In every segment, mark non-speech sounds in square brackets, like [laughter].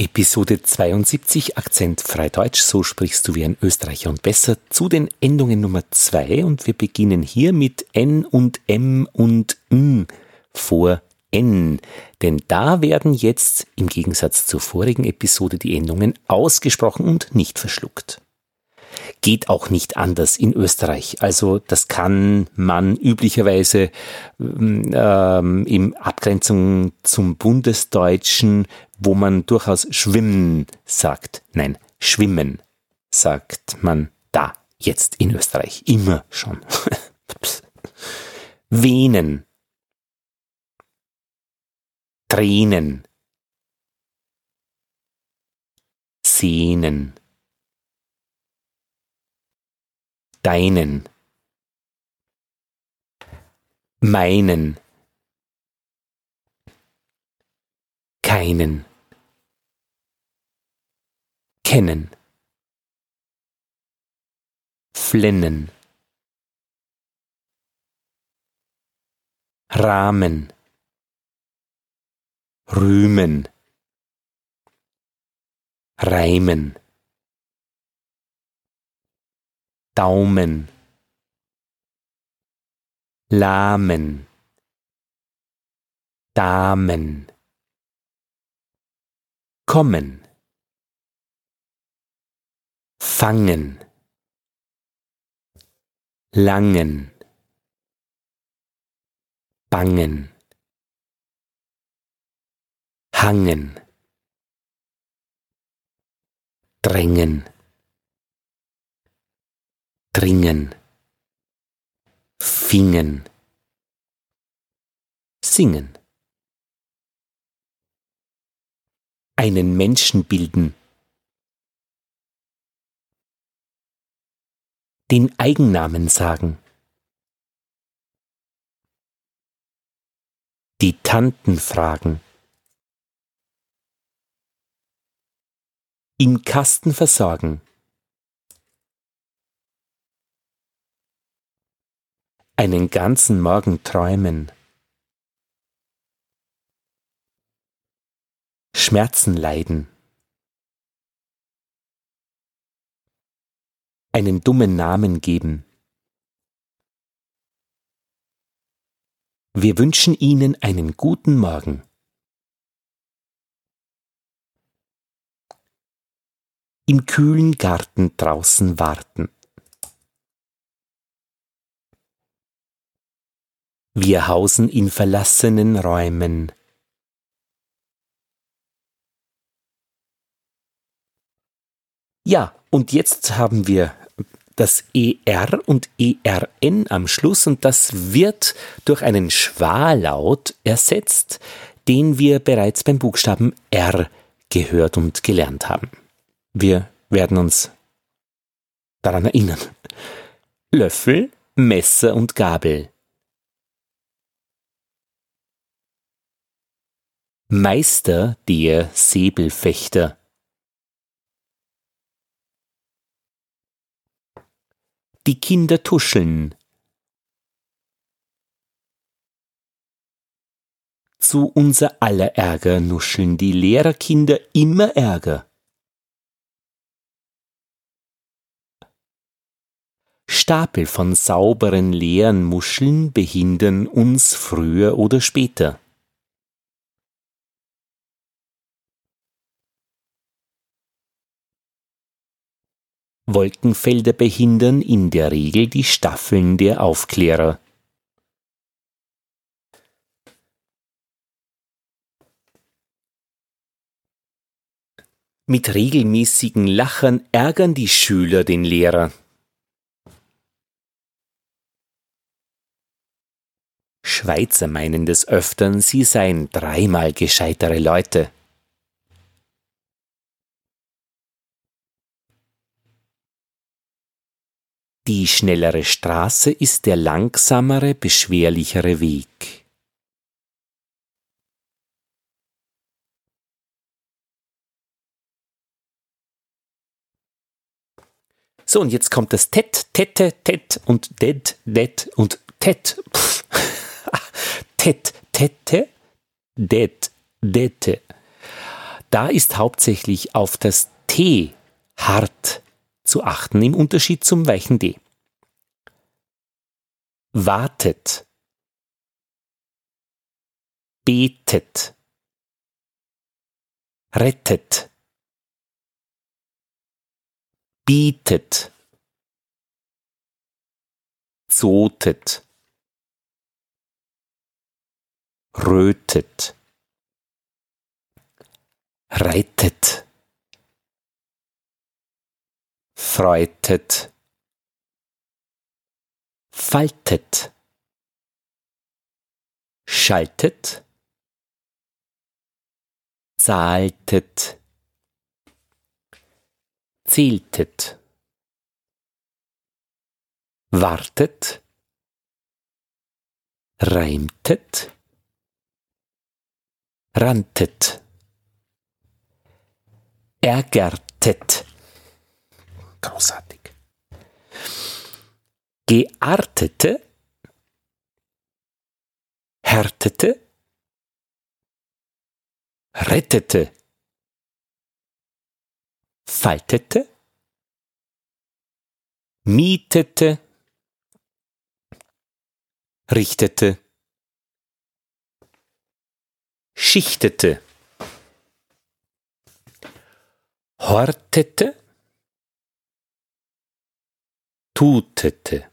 Episode 72 Akzent frei Deutsch, so sprichst du wie ein Österreicher und besser zu den Endungen Nummer 2 und wir beginnen hier mit N und M und N vor N, denn da werden jetzt im Gegensatz zur vorigen Episode die Endungen ausgesprochen und nicht verschluckt geht auch nicht anders in Österreich. Also das kann man üblicherweise ähm, in Abgrenzung zum Bundesdeutschen, wo man durchaus schwimmen sagt. Nein, schwimmen sagt man da jetzt in Österreich. Immer schon. [laughs] Venen. Tränen. Sehnen. Deinen, meinen, keinen, kennen, flennen, Rahmen, rühmen, reimen. Daumen, Lahmen, Damen, kommen, fangen, langen, bangen, hangen, drängen dringen, fingen, singen. Einen Menschen bilden. Den Eigennamen sagen. Die Tanten fragen. Im Kasten versorgen. Einen ganzen Morgen träumen. Schmerzen leiden. Einen dummen Namen geben. Wir wünschen Ihnen einen guten Morgen. Im kühlen Garten draußen warten. Wir hausen in verlassenen Räumen. Ja, und jetzt haben wir das ER und ERN am Schluss und das wird durch einen Schwalaut ersetzt, den wir bereits beim Buchstaben R gehört und gelernt haben. Wir werden uns daran erinnern. Löffel, Messer und Gabel. Meister der Säbelfechter. Die Kinder tuscheln. Zu unser aller Ärger nuscheln die Lehrerkinder immer Ärger. Stapel von sauberen leeren Muscheln behindern uns früher oder später. Wolkenfelder behindern in der Regel die Staffeln der Aufklärer. Mit regelmäßigen Lachern ärgern die Schüler den Lehrer. Schweizer meinen des Öftern, sie seien dreimal gescheitere Leute. Die schnellere Straße ist der langsamere, beschwerlichere Weg. So, und jetzt kommt das Tet, Tette, Tet und Ded, Det und Tet. Tet, Tette, Det, Dette. Da ist hauptsächlich auf das T hart zu achten im Unterschied zum weichen D. Wartet. Betet. Rettet. Bietet. Zotet. Rötet. Reitet. Freutet. Faltet. Schaltet. Zahltet. Zähltet. Wartet. Reimtet. Rantet. Ärgertet. Großartig. Geartete. Härtete. Rettete. Faltete. Mietete. Richtete. Schichtete. Hortete. Tutete.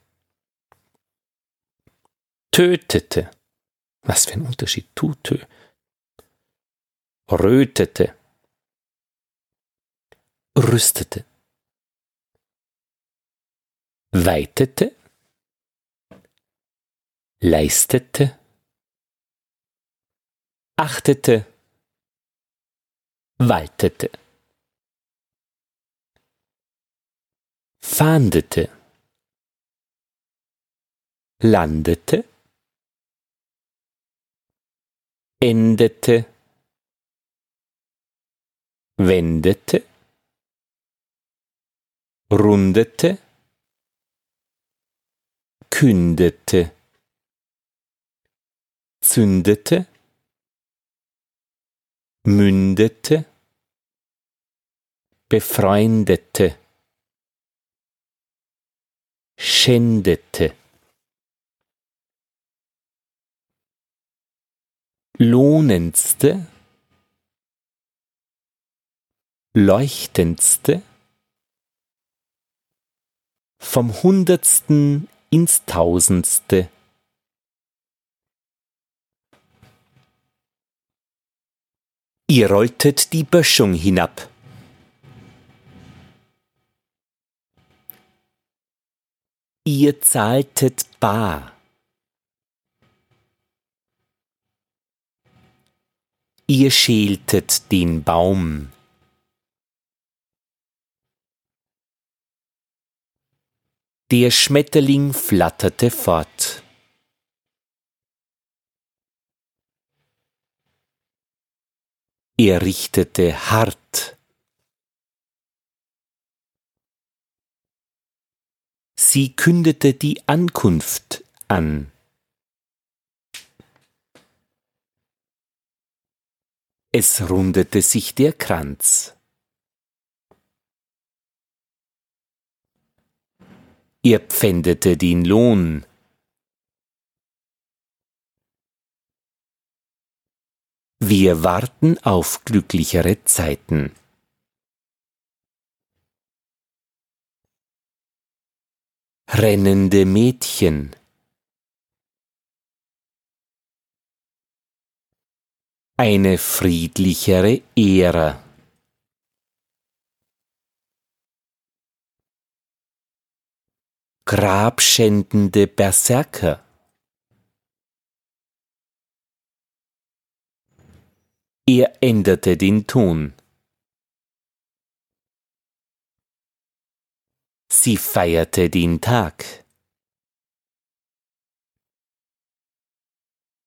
Tötete. Was für ein Unterschied. Tutö. Rötete. Rüstete. Weitete. Leistete. Achtete. Waltete. Fahndete landete, endete, wendete, rundete, kündete, zündete, mündete, befreundete, schändete. Lohnendste, leuchtendste, vom Hundertsten ins Tausendste. Ihr rolltet die Böschung hinab. Ihr zahltet bar. Ihr schältet den Baum. Der Schmetterling flatterte fort. Er richtete hart. Sie kündete die Ankunft an. Es rundete sich der Kranz. Er pfändete den Lohn. Wir warten auf glücklichere Zeiten. Rennende Mädchen eine friedlichere Ära. Grabschändende Berserker. Er änderte den Ton. Sie feierte den Tag.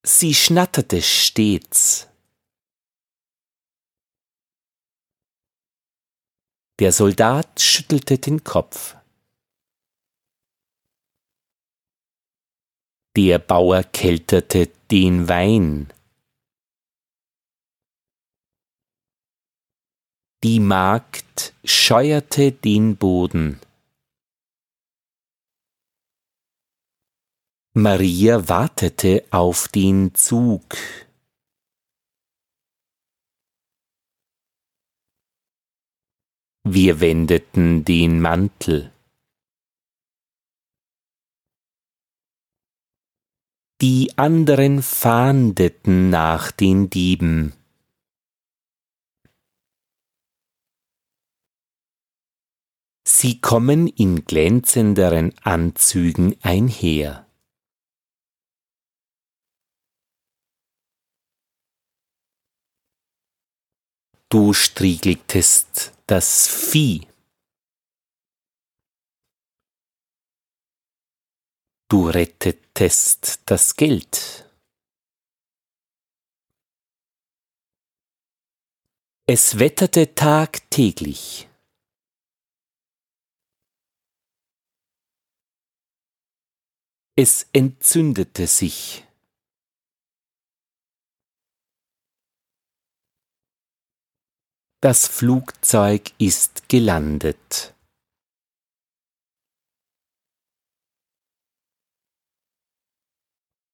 Sie schnatterte stets. Der Soldat schüttelte den Kopf. Der Bauer kelterte den Wein. Die Magd scheuerte den Boden. Maria wartete auf den Zug. Wir wendeten den Mantel. Die anderen fahndeten nach den Dieben. Sie kommen in glänzenderen Anzügen einher. Du striegeltest das Vieh. Du rettetest das Geld. Es wetterte tagtäglich. Es entzündete sich. Das Flugzeug ist gelandet.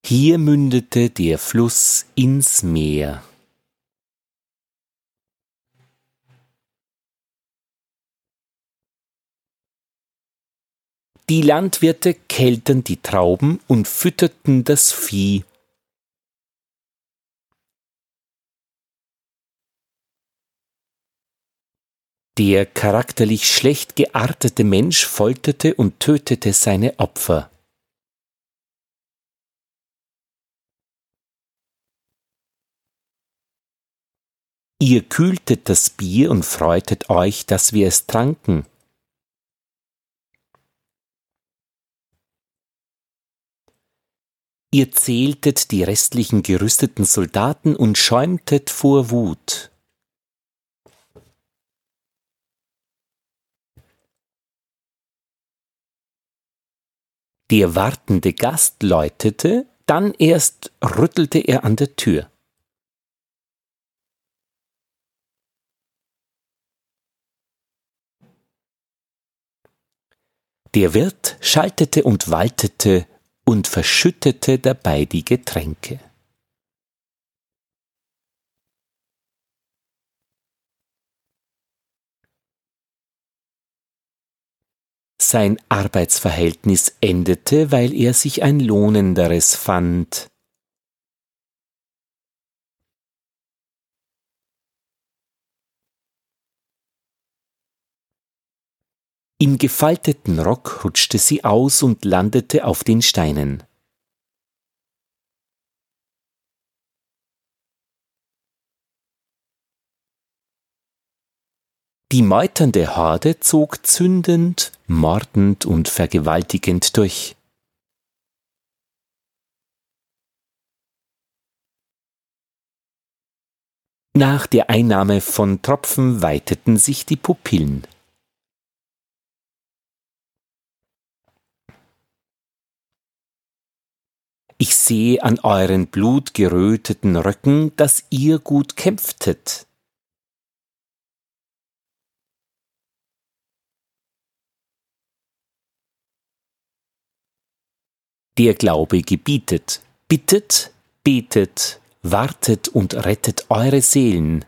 Hier mündete der Fluss ins Meer. Die Landwirte kälten die Trauben und fütterten das Vieh. Der charakterlich schlecht geartete Mensch folterte und tötete seine Opfer. Ihr kühltet das Bier und freutet euch, dass wir es tranken. Ihr zähltet die restlichen gerüsteten Soldaten und schäumtet vor Wut. Der wartende Gast läutete, dann erst rüttelte er an der Tür. Der Wirt schaltete und waltete und verschüttete dabei die Getränke. Sein Arbeitsverhältnis endete, weil er sich ein lohnenderes fand. Im gefalteten Rock rutschte sie aus und landete auf den Steinen. Die meuternde Horde zog zündend, mordend und vergewaltigend durch. Nach der Einnahme von Tropfen weiteten sich die Pupillen. Ich sehe an euren blutgeröteten Röcken, dass ihr gut kämpftet. Der Glaube gebietet, bittet, betet, wartet und rettet eure Seelen.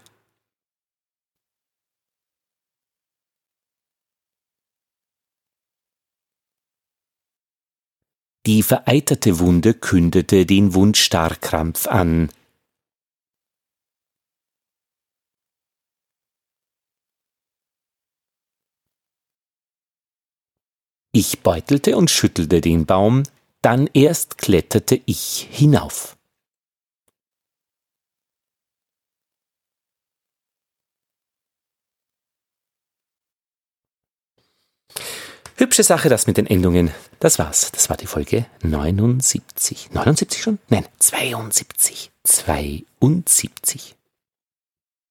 Die vereiterte Wunde kündete den Wundstarrkrampf an. Ich beutelte und schüttelte den Baum, dann erst kletterte ich hinauf. Hübsche Sache, das mit den Endungen. Das war's. Das war die Folge 79. 79 schon? Nein, 72. 72.